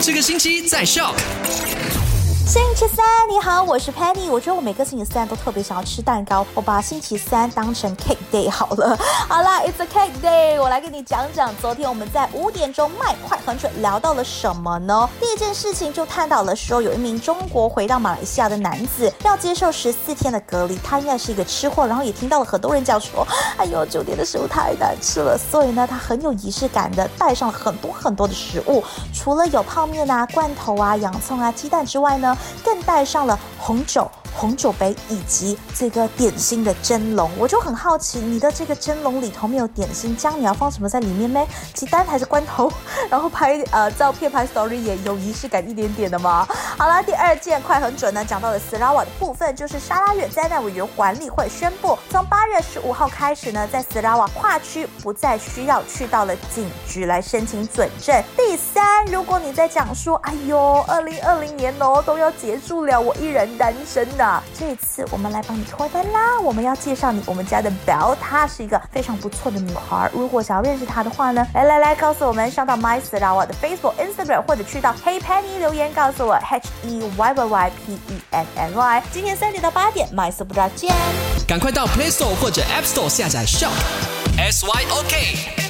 这个星期在校。星期三，你好，我是 Penny。我觉得我每个星期三都特别想要吃蛋糕，我把星期三当成 Cake Day 好了。好啦 i t s a Cake Day，我来跟你讲讲昨天我们在五点钟卖快很准聊到了什么呢？第一件事情就探讨了说，有一名中国回到马来西亚的男子要接受十四天的隔离，他应该是一个吃货，然后也听到了很多人讲说，哎呦，酒店的食物太难吃了，所以呢，他很有仪式感的带上了很多很多的食物，除了有泡面啊、罐头啊、洋葱啊、鸡蛋之外呢。更带上了红酒。红酒杯以及这个点心的蒸笼，我就很好奇，你的这个蒸笼里头没有点心，姜你要放什么在里面呢？鸡蛋还是罐头？然后拍呃照片拍 story 也有仪式感一点点的吗？好了，第二件快很准呢，讲到了斯拉瓦的部分，就是沙拉越灾难委员管理会宣布，从八月十五号开始呢，在斯拉瓦跨区不再需要去到了警局来申请准证。第但，如果你在讲说，哎呦，二零二零年哦都要结束了，我依然单身呢。这次我们来帮你脱单啦！我们要介绍你我们家的 Bell，她是一个非常不错的女孩。如果想要认识她的话呢，来来来，告诉我们上到 My s r a 的 Facebook、Instagram，或者去到 Hey Penny 留言告诉我 H E Y Y P E N N Y。今天三点到八点，My s r a 见！赶快到 Play Store 或者 App Store 下载 Shop S Y O K。